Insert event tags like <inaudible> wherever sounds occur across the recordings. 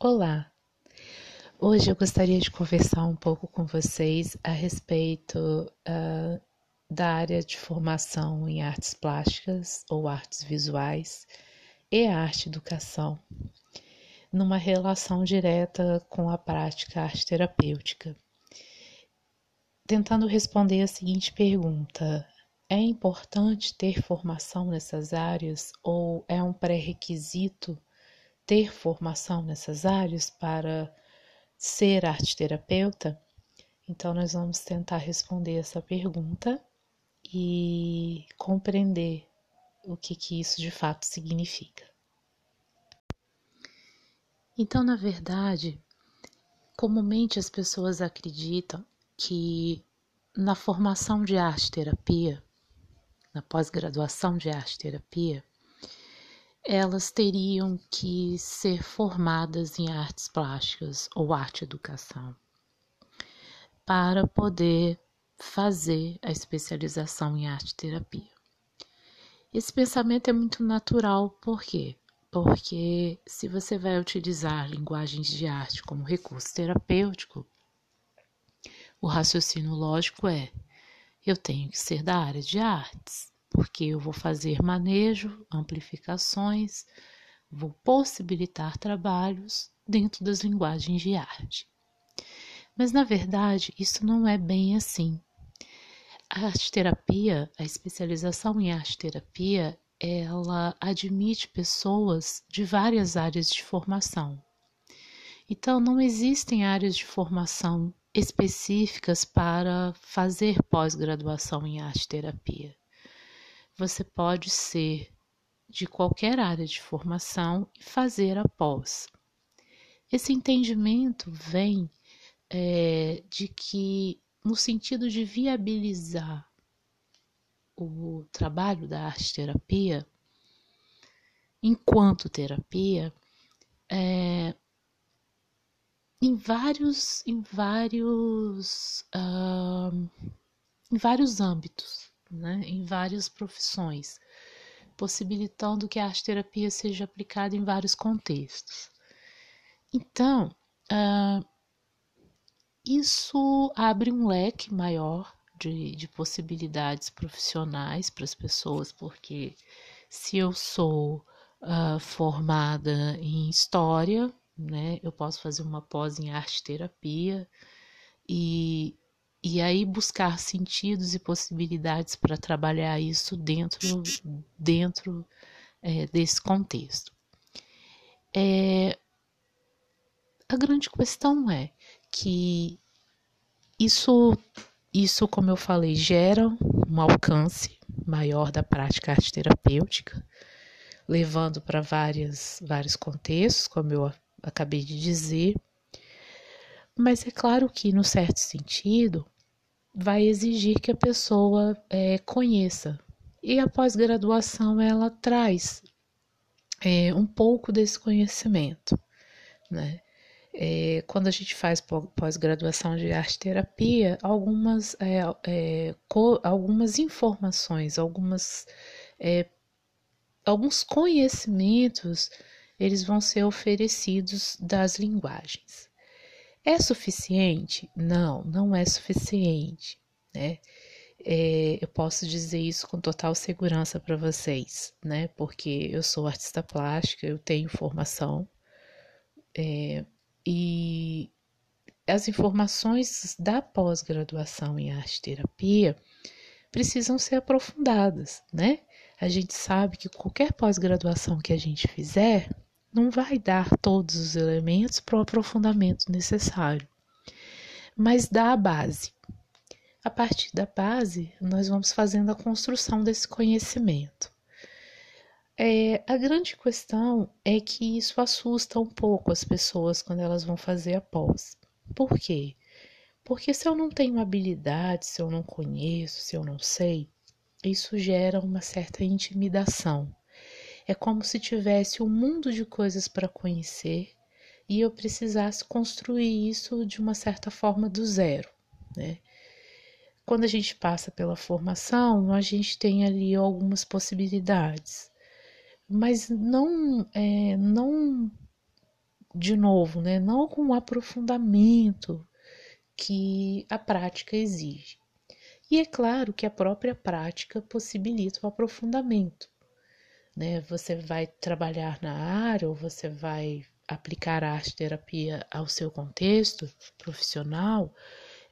Olá! Hoje eu gostaria de conversar um pouco com vocês a respeito uh, da área de formação em artes plásticas ou artes visuais e arte educação, numa relação direta com a prática arte terapêutica. Tentando responder a seguinte pergunta: é importante ter formação nessas áreas ou é um pré-requisito ter formação nessas áreas para ser arte terapeuta? Então, nós vamos tentar responder essa pergunta e compreender o que, que isso de fato significa. Então, na verdade, comumente as pessoas acreditam que na formação de arte terapia na pós-graduação de arte terapia, elas teriam que ser formadas em artes plásticas ou arte educação para poder fazer a especialização em arte terapia. Esse pensamento é muito natural, por quê? Porque se você vai utilizar linguagens de arte como recurso terapêutico, o raciocínio lógico é eu tenho que ser da área de artes, porque eu vou fazer manejo, amplificações, vou possibilitar trabalhos dentro das linguagens de arte. Mas na verdade, isso não é bem assim. A arte terapia, a especialização em arte terapia, ela admite pessoas de várias áreas de formação. Então, não existem áreas de formação específicas para fazer pós-graduação em arte terapia. Você pode ser de qualquer área de formação e fazer a pós. Esse entendimento vem é, de que, no sentido de viabilizar o trabalho da arte terapia, enquanto terapia, é, em vários, em vários, uh, em vários âmbitos, né? em várias profissões, possibilitando que a arte terapia seja aplicada em vários contextos. Então, uh, isso abre um leque maior de, de possibilidades profissionais para as pessoas, porque se eu sou uh, formada em história, né? Eu posso fazer uma pós em arte terapia e, e aí buscar sentidos e possibilidades para trabalhar isso dentro, dentro é, desse contexto. É, a grande questão é que isso, isso, como eu falei, gera um alcance maior da prática arte terapêutica, levando para vários contextos, como eu acabei de dizer. Mas é claro que, no certo sentido, vai exigir que a pessoa é, conheça. E a pós-graduação ela traz é, um pouco desse conhecimento, né? É, quando a gente faz pós-graduação de arte terapia, algumas, é, é, algumas informações, algumas, é, alguns conhecimentos eles vão ser oferecidos das linguagens. É suficiente? Não, não é suficiente, né? É, eu posso dizer isso com total segurança para vocês, né? Porque eu sou artista plástica, eu tenho formação é, e as informações da pós-graduação em arte terapia precisam ser aprofundadas, né? A gente sabe que qualquer pós-graduação que a gente fizer, não vai dar todos os elementos para o aprofundamento necessário, mas dá a base. A partir da base, nós vamos fazendo a construção desse conhecimento. É, a grande questão é que isso assusta um pouco as pessoas quando elas vão fazer a pós. Por quê? Porque se eu não tenho habilidade, se eu não conheço, se eu não sei, isso gera uma certa intimidação. É como se tivesse um mundo de coisas para conhecer e eu precisasse construir isso de uma certa forma do zero, né? Quando a gente passa pela formação, a gente tem ali algumas possibilidades, mas não, é, não de novo, né, não com o aprofundamento que a prática exige. E é claro que a própria prática possibilita o aprofundamento. Né? Você vai trabalhar na área ou você vai aplicar a arte terapia ao seu contexto profissional,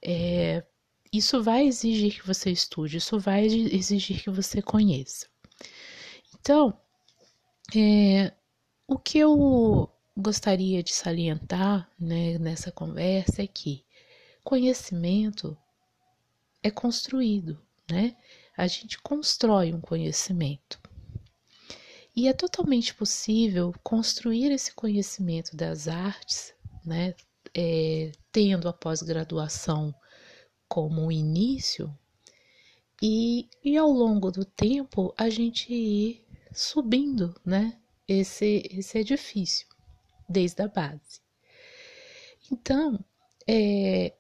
é, isso vai exigir que você estude, isso vai exigir que você conheça. Então, é, o que eu gostaria de salientar né, nessa conversa é que conhecimento é construído, né? A gente constrói um conhecimento. E é totalmente possível construir esse conhecimento das artes, né, é, tendo a pós-graduação como início, e, e ao longo do tempo a gente ir subindo né, esse, esse edifício, desde a base. Então, é,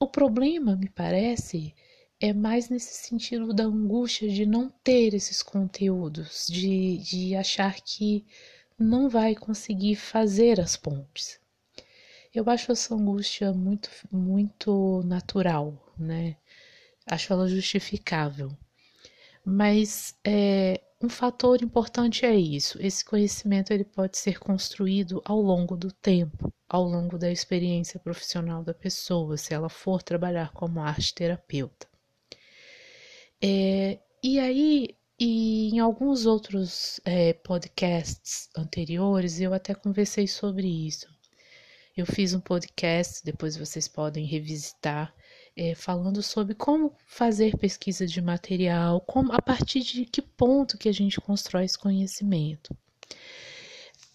o problema, me parece, é mais nesse sentido da angústia de não ter esses conteúdos, de, de achar que não vai conseguir fazer as pontes. Eu acho essa angústia muito, muito natural, né? Acho ela justificável. Mas é, um fator importante é isso. Esse conhecimento ele pode ser construído ao longo do tempo, ao longo da experiência profissional da pessoa, se ela for trabalhar como arte terapeuta. É, e aí, e em alguns outros é, podcasts anteriores, eu até conversei sobre isso. Eu fiz um podcast, depois vocês podem revisitar, é, falando sobre como fazer pesquisa de material, como, a partir de que ponto que a gente constrói esse conhecimento.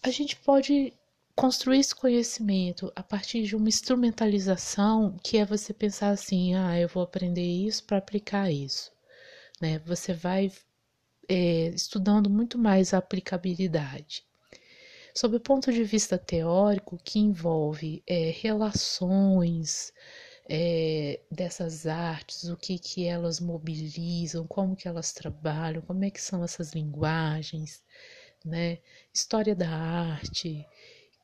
A gente pode construir esse conhecimento a partir de uma instrumentalização que é você pensar assim, ah, eu vou aprender isso para aplicar isso né? Você vai é, estudando muito mais a aplicabilidade. Sob o ponto de vista teórico, que envolve é, relações é, dessas artes, o que, que elas mobilizam, como que elas trabalham, como é que são essas linguagens, né? História da arte,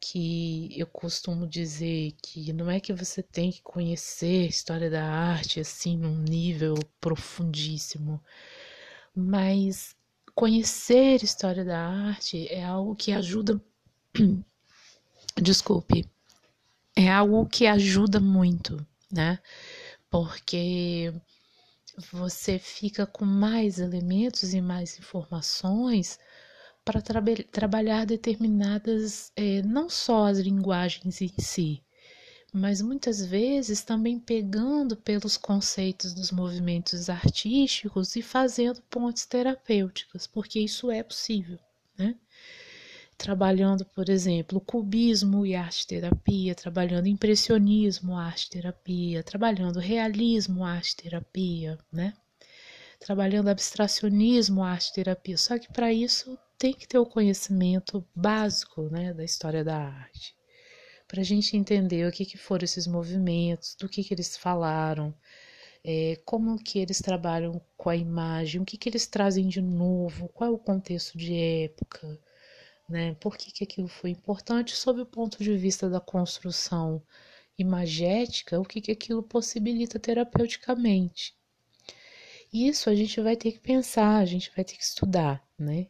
que eu costumo dizer que não é que você tem que conhecer a história da arte assim num nível profundíssimo, mas conhecer a história da arte é algo que ajuda <clears throat> desculpe, é algo que ajuda muito, né? Porque você fica com mais elementos e mais informações para tra trabalhar determinadas, é, não só as linguagens em si, mas muitas vezes também pegando pelos conceitos dos movimentos artísticos e fazendo pontes terapêuticas, porque isso é possível, né? Trabalhando, por exemplo, cubismo e arte terapia, trabalhando impressionismo, arte terapia, trabalhando realismo, arte terapia, né? Trabalhando abstracionismo, arte terapia. Só que para isso tem que ter o conhecimento básico né, da história da arte, para a gente entender o que, que foram esses movimentos, do que, que eles falaram, é, como que eles trabalham com a imagem, o que, que eles trazem de novo, qual é o contexto de época, né, por que, que aquilo foi importante sob o ponto de vista da construção imagética, o que, que aquilo possibilita terapeuticamente. Isso a gente vai ter que pensar, a gente vai ter que estudar, né?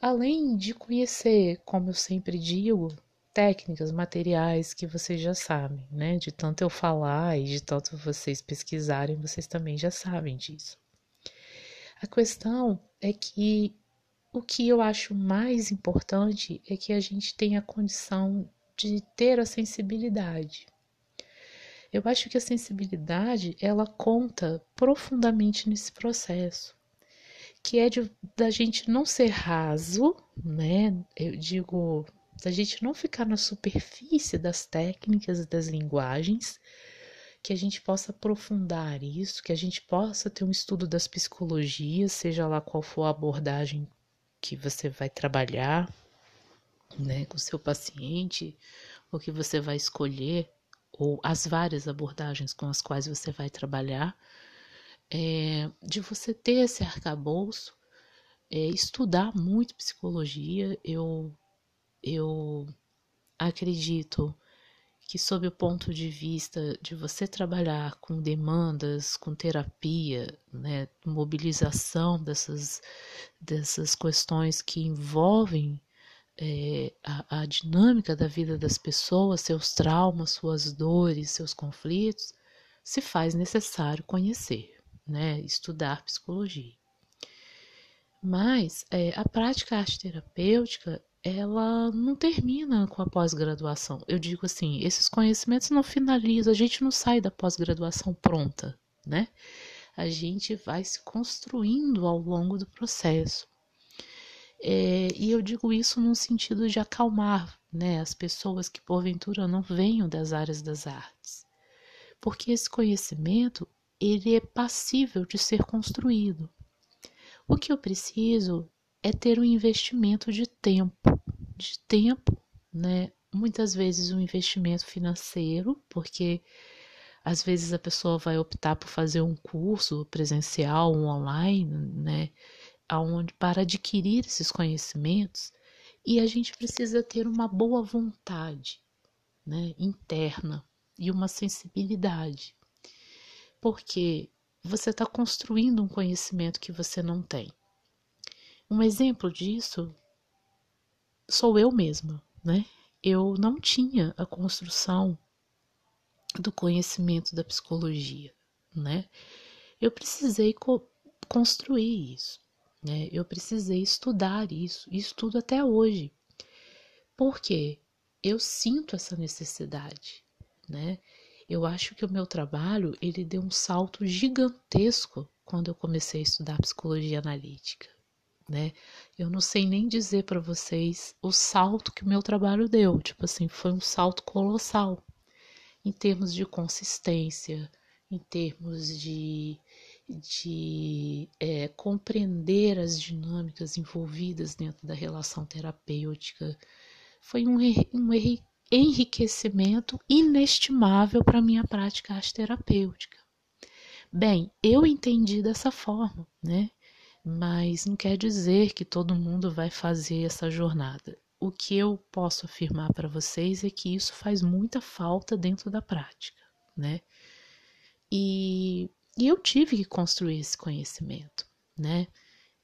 Além de conhecer, como eu sempre digo, técnicas, materiais que vocês já sabem, né? De tanto eu falar e de tanto vocês pesquisarem, vocês também já sabem disso. A questão é que o que eu acho mais importante é que a gente tenha a condição de ter a sensibilidade. Eu acho que a sensibilidade ela conta profundamente nesse processo que é de, da gente não ser raso, né? Eu digo, da gente não ficar na superfície das técnicas e das linguagens, que a gente possa aprofundar isso, que a gente possa ter um estudo das psicologias, seja lá qual for a abordagem que você vai trabalhar, né, com o seu paciente, ou que você vai escolher, ou as várias abordagens com as quais você vai trabalhar é, de você ter esse arcabouço, é, estudar muito psicologia. Eu, eu acredito que, sob o ponto de vista de você trabalhar com demandas, com terapia, né, mobilização dessas, dessas questões que envolvem é, a, a dinâmica da vida das pessoas, seus traumas, suas dores, seus conflitos, se faz necessário conhecer, né, estudar psicologia. Mas é, a prática arte terapêutica ela não termina com a pós-graduação. Eu digo assim, esses conhecimentos não finalizam, a gente não sai da pós-graduação pronta, né? A gente vai se construindo ao longo do processo. É, e eu digo isso no sentido de acalmar né, as pessoas que porventura não venham das áreas das artes. Porque esse conhecimento ele é passível de ser construído. O que eu preciso é ter um investimento de tempo, de tempo, né? Muitas vezes um investimento financeiro, porque às vezes a pessoa vai optar por fazer um curso presencial, um online, né? Aonde para adquirir esses conhecimentos e a gente precisa ter uma boa vontade, né? Interna e uma sensibilidade, porque você está construindo um conhecimento que você não tem. Um exemplo disso sou eu mesma, né? Eu não tinha a construção do conhecimento da psicologia, né? Eu precisei co construir isso, né? Eu precisei estudar isso, e estudo até hoje. Porque eu sinto essa necessidade, né? Eu acho que o meu trabalho, ele deu um salto gigantesco quando eu comecei a estudar psicologia analítica né? Eu não sei nem dizer para vocês o salto que o meu trabalho deu, tipo assim, foi um salto colossal em termos de consistência, em termos de, de é, compreender as dinâmicas envolvidas dentro da relação terapêutica. Foi um, um enriquecimento inestimável para minha prática terapêutica. Bem, eu entendi dessa forma, né? mas não quer dizer que todo mundo vai fazer essa jornada. O que eu posso afirmar para vocês é que isso faz muita falta dentro da prática, né? E, e eu tive que construir esse conhecimento, né?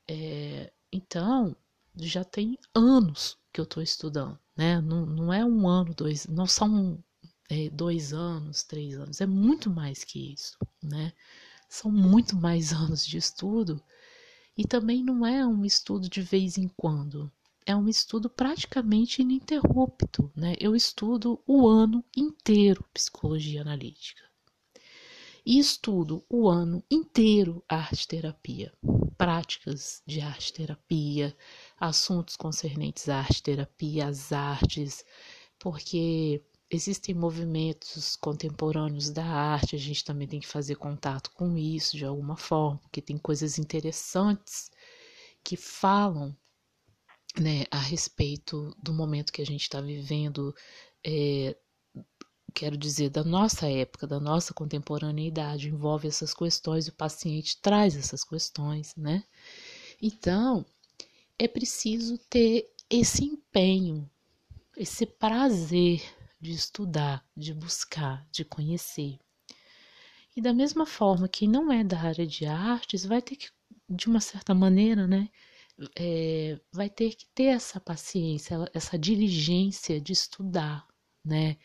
É, então, já tem anos que eu estou estudando, né? Não, não é um ano, dois, não são é, dois anos, três anos, é muito mais que isso, né? São muito mais <laughs> anos de estudo e também não é um estudo de vez em quando, é um estudo praticamente ininterrupto. Né? Eu estudo o ano inteiro psicologia analítica. E estudo o ano inteiro arte terapia, práticas de arte terapia, assuntos concernentes à arte terapia, as artes, porque existem movimentos contemporâneos da arte, a gente também tem que fazer contato com isso de alguma forma, porque tem coisas interessantes que falam né, a respeito do momento que a gente está vivendo, é, quero dizer, da nossa época, da nossa contemporaneidade, envolve essas questões o paciente traz essas questões, né? Então, é preciso ter esse empenho, esse prazer de estudar, de buscar, de conhecer. E da mesma forma, quem não é da área de artes vai ter que, de uma certa maneira, né, é, vai ter que ter essa paciência, essa diligência de estudar, né?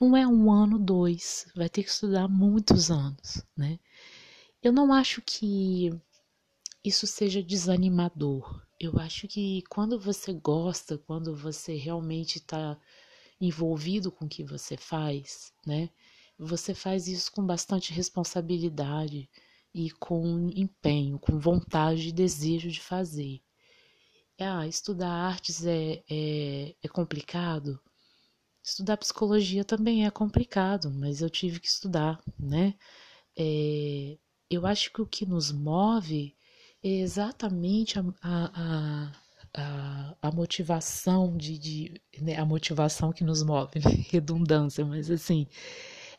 Não é um ano, dois, vai ter que estudar muitos anos, né? Eu não acho que isso seja desanimador. Eu acho que quando você gosta, quando você realmente está envolvido com o que você faz, né? Você faz isso com bastante responsabilidade e com empenho, com vontade e desejo de fazer. Ah, estudar artes é, é, é complicado? Estudar psicologia também é complicado, mas eu tive que estudar, né? É, eu acho que o que nos move é exatamente a, a, a a, motivação de, de né, a motivação que nos move, né? <laughs> redundância, mas assim,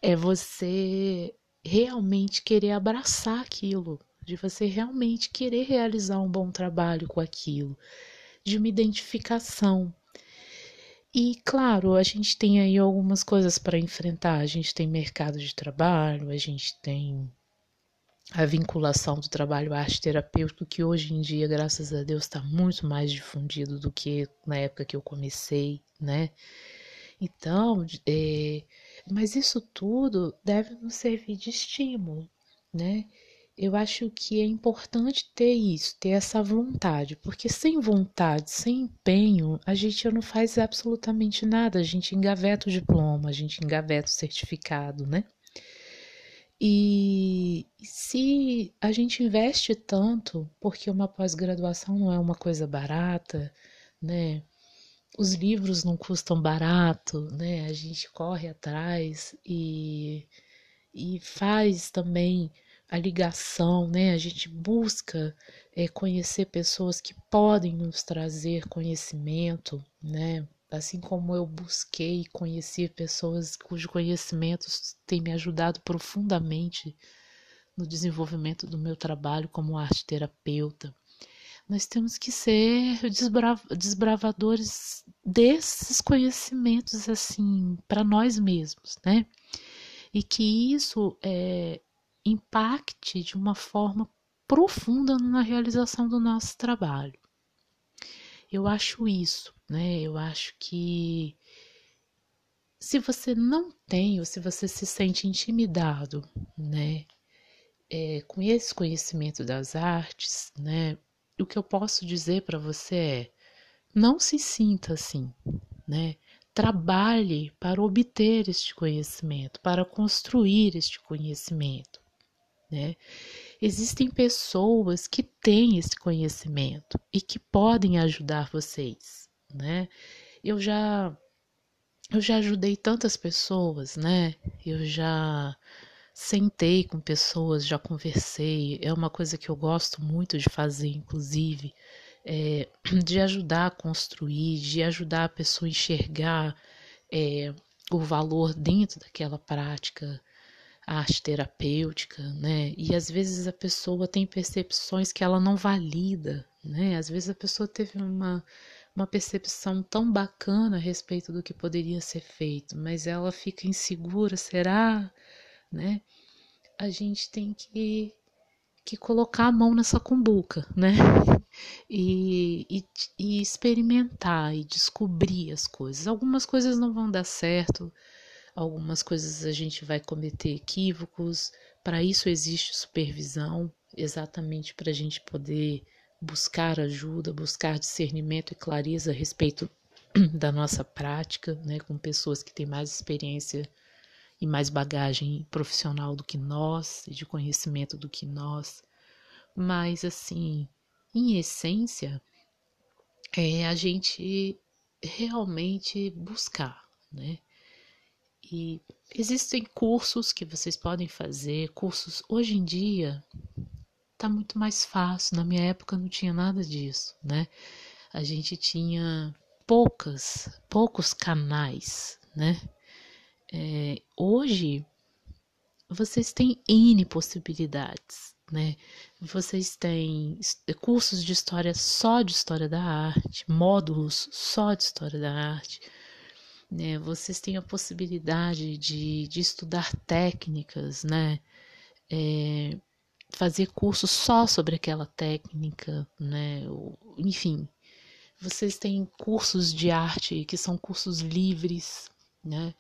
é você realmente querer abraçar aquilo, de você realmente querer realizar um bom trabalho com aquilo, de uma identificação. E claro, a gente tem aí algumas coisas para enfrentar. A gente tem mercado de trabalho, a gente tem a vinculação do trabalho arte terapêutico, que hoje em dia, graças a Deus, está muito mais difundido do que na época que eu comecei, né? Então, é, mas isso tudo deve nos servir de estímulo, né? Eu acho que é importante ter isso, ter essa vontade, porque sem vontade, sem empenho, a gente não faz absolutamente nada, a gente engaveta o diploma, a gente engaveta o certificado, né? E se a gente investe tanto, porque uma pós-graduação não é uma coisa barata, né? Os livros não custam barato, né? A gente corre atrás e, e faz também a ligação, né? A gente busca é, conhecer pessoas que podem nos trazer conhecimento, né? assim como eu busquei conhecer pessoas cujos conhecimentos têm me ajudado profundamente no desenvolvimento do meu trabalho como arte terapeuta. Nós temos que ser desbrav desbravadores desses conhecimentos assim para nós mesmos, né? E que isso é, impacte de uma forma profunda na realização do nosso trabalho. Eu acho isso, né? Eu acho que se você não tem ou se você se sente intimidado, né, é, com esse conhecimento das artes, né, o que eu posso dizer para você é: não se sinta assim, né? Trabalhe para obter este conhecimento, para construir este conhecimento, né? Existem pessoas que têm esse conhecimento e que podem ajudar vocês, né? Eu já eu já ajudei tantas pessoas, né? Eu já sentei com pessoas, já conversei. É uma coisa que eu gosto muito de fazer, inclusive, é, <clears throat> de ajudar a construir, de ajudar a pessoa a enxergar é, o valor dentro daquela prática arte terapêutica, né? E às vezes a pessoa tem percepções que ela não valida, né? Às vezes a pessoa teve uma, uma percepção tão bacana a respeito do que poderia ser feito, mas ela fica insegura, será? Né? A gente tem que, que colocar a mão nessa cumbuca, né? <laughs> E, e, e experimentar e descobrir as coisas. Algumas coisas não vão dar certo, algumas coisas a gente vai cometer equívocos. Para isso existe supervisão, exatamente para a gente poder buscar ajuda, buscar discernimento e clareza a respeito <clears throat> da nossa prática, né, com pessoas que têm mais experiência e mais bagagem profissional do que nós, e de conhecimento do que nós. Mas, assim, em essência, é a gente realmente buscar, né? E existem cursos que vocês podem fazer, cursos hoje em dia tá muito mais fácil. Na minha época não tinha nada disso, né? A gente tinha poucas, poucos canais, né? É, hoje vocês têm N possibilidades, né? Vocês têm cursos de história só de história da arte, módulos só de história da arte né? Vocês têm a possibilidade de, de estudar técnicas, né? É, fazer cursos só sobre aquela técnica, né? Enfim, vocês têm cursos de arte que são cursos livres, né?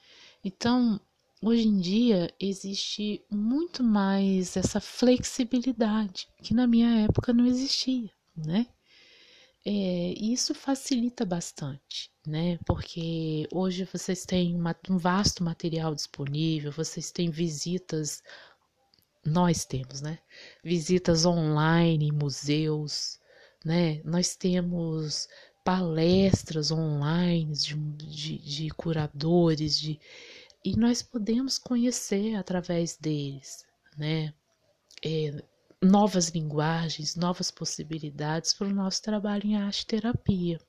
Então, hoje em dia existe muito mais essa flexibilidade que na minha época não existia, né? É, isso facilita bastante, né? Porque hoje vocês têm uma, um vasto material disponível, vocês têm visitas, nós temos, né? Visitas online em museus, né? Nós temos palestras online de, de, de curadores, de, e nós podemos conhecer através deles, né? É, novas linguagens, novas possibilidades para o nosso trabalho em arte terapia.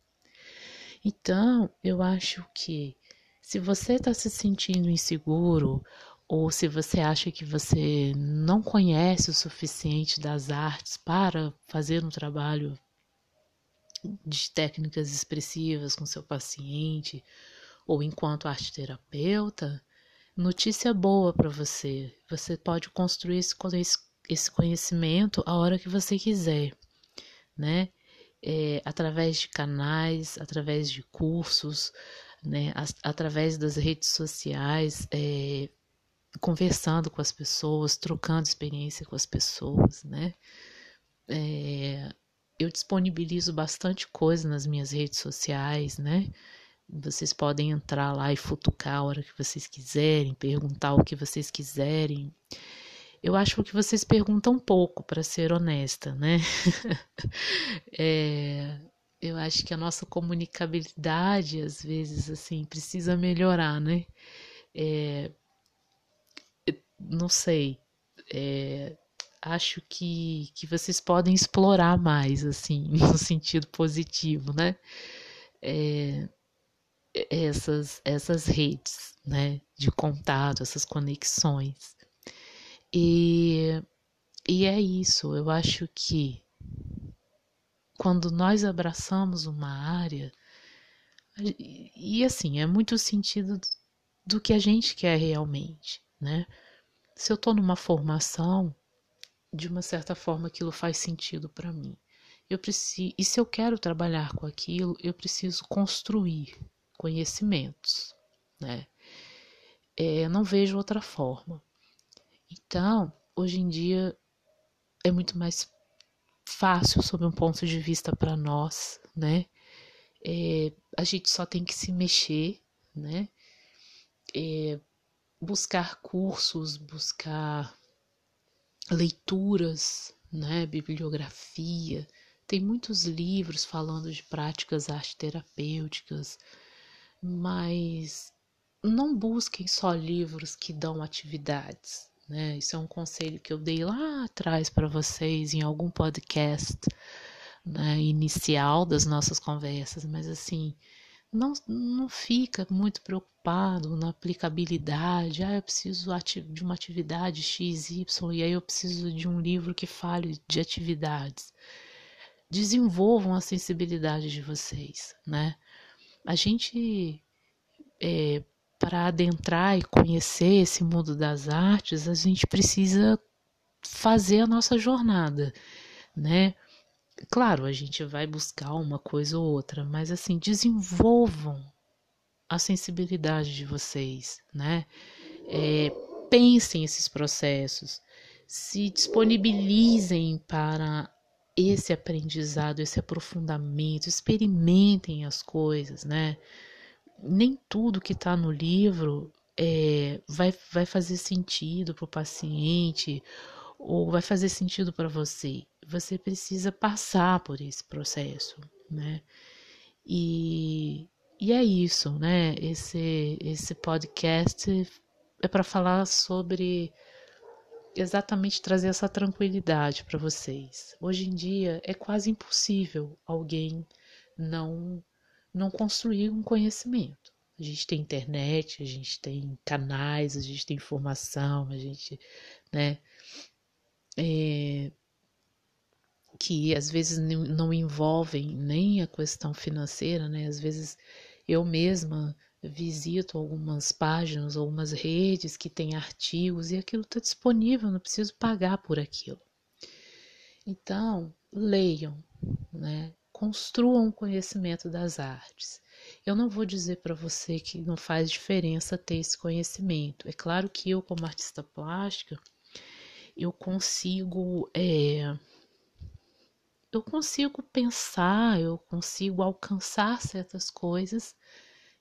Então, eu acho que se você está se sentindo inseguro ou se você acha que você não conhece o suficiente das artes para fazer um trabalho de técnicas expressivas com seu paciente ou enquanto arte terapeuta, notícia boa para você. Você pode construir esse conhecimento a hora que você quiser, né? É, através de canais, através de cursos, né? através das redes sociais, é, conversando com as pessoas, trocando experiência com as pessoas, né? É, eu disponibilizo bastante coisa nas minhas redes sociais, né? Vocês podem entrar lá e futucar a hora que vocês quiserem, perguntar o que vocês quiserem. Eu acho que vocês perguntam pouco, para ser honesta, né? <laughs> é, eu acho que a nossa comunicabilidade, às vezes, assim, precisa melhorar, né? É, não sei. É, acho que, que vocês podem explorar mais, assim, <laughs> no sentido positivo, né? É, essas, essas redes, né? De contato, essas conexões. E, e é isso, eu acho que quando nós abraçamos uma área, e, assim, é muito sentido do que a gente quer realmente, né? Se eu estou numa formação, de uma certa forma aquilo faz sentido para mim. Eu preciso, e se eu quero trabalhar com aquilo, eu preciso construir conhecimentos, né? É, não vejo outra forma. Então, hoje em dia é muito mais fácil sob um ponto de vista para nós, né? É, a gente só tem que se mexer, né? É, buscar cursos, buscar leituras, né, bibliografia. Tem muitos livros falando de práticas arte terapêuticas, mas não busquem só livros que dão atividades. Né? Isso é um conselho que eu dei lá atrás para vocês em algum podcast né, inicial das nossas conversas, mas assim, não, não fica muito preocupado na aplicabilidade. Ah, eu preciso de uma atividade X, Y, e aí eu preciso de um livro que fale de atividades. Desenvolvam a sensibilidade de vocês, né? A gente, é, para adentrar e conhecer esse mundo das artes, a gente precisa fazer a nossa jornada, né? Claro, a gente vai buscar uma coisa ou outra, mas assim, desenvolvam a sensibilidade de vocês, né? É, pensem esses processos, se disponibilizem para esse aprendizado, esse aprofundamento, experimentem as coisas, né? Nem tudo que está no livro é, vai, vai fazer sentido para o paciente ou vai fazer sentido para você. Você precisa passar por esse processo, né? E, e é isso, né? Esse, esse podcast é para falar sobre exatamente trazer essa tranquilidade para vocês. Hoje em dia é quase impossível alguém não não construir um conhecimento. A gente tem internet, a gente tem canais, a gente tem informação, a gente, né, é, que às vezes não envolvem nem a questão financeira, né? Às vezes eu mesma visito algumas páginas, algumas redes que têm artigos e aquilo está disponível, não preciso pagar por aquilo. Então, leiam, né? Construam o conhecimento das artes. Eu não vou dizer para você que não faz diferença ter esse conhecimento. É claro que eu, como artista plástica, eu consigo é, eu consigo pensar, eu consigo alcançar certas coisas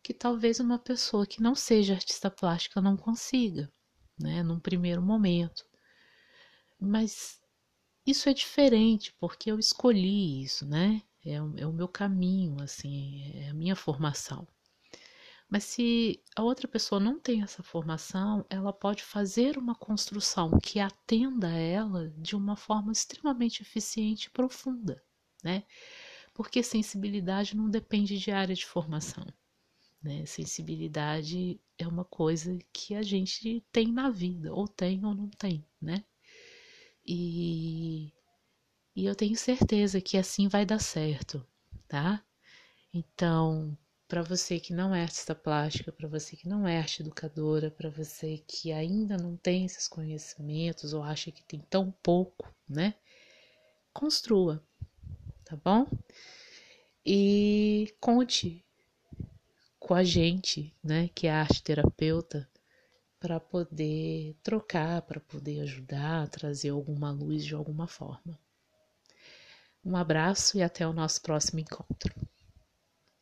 que talvez uma pessoa que não seja artista plástica não consiga, né, num primeiro momento. Mas isso é diferente porque eu escolhi isso, né? É, é o meu caminho, assim, é a minha formação. Mas se a outra pessoa não tem essa formação, ela pode fazer uma construção que atenda a ela de uma forma extremamente eficiente e profunda, né? Porque sensibilidade não depende de área de formação, né? Sensibilidade é uma coisa que a gente tem na vida, ou tem ou não tem, né? E, e eu tenho certeza que assim vai dar certo. tá? Então, para você que não é artista plástica, para você que não é arte educadora, para você que ainda não tem esses conhecimentos ou acha que tem tão pouco, né? Construa, tá bom? E conte com a gente, né, que é arte terapeuta, para poder trocar, para poder ajudar, trazer alguma luz de alguma forma. Um abraço e até o nosso próximo encontro.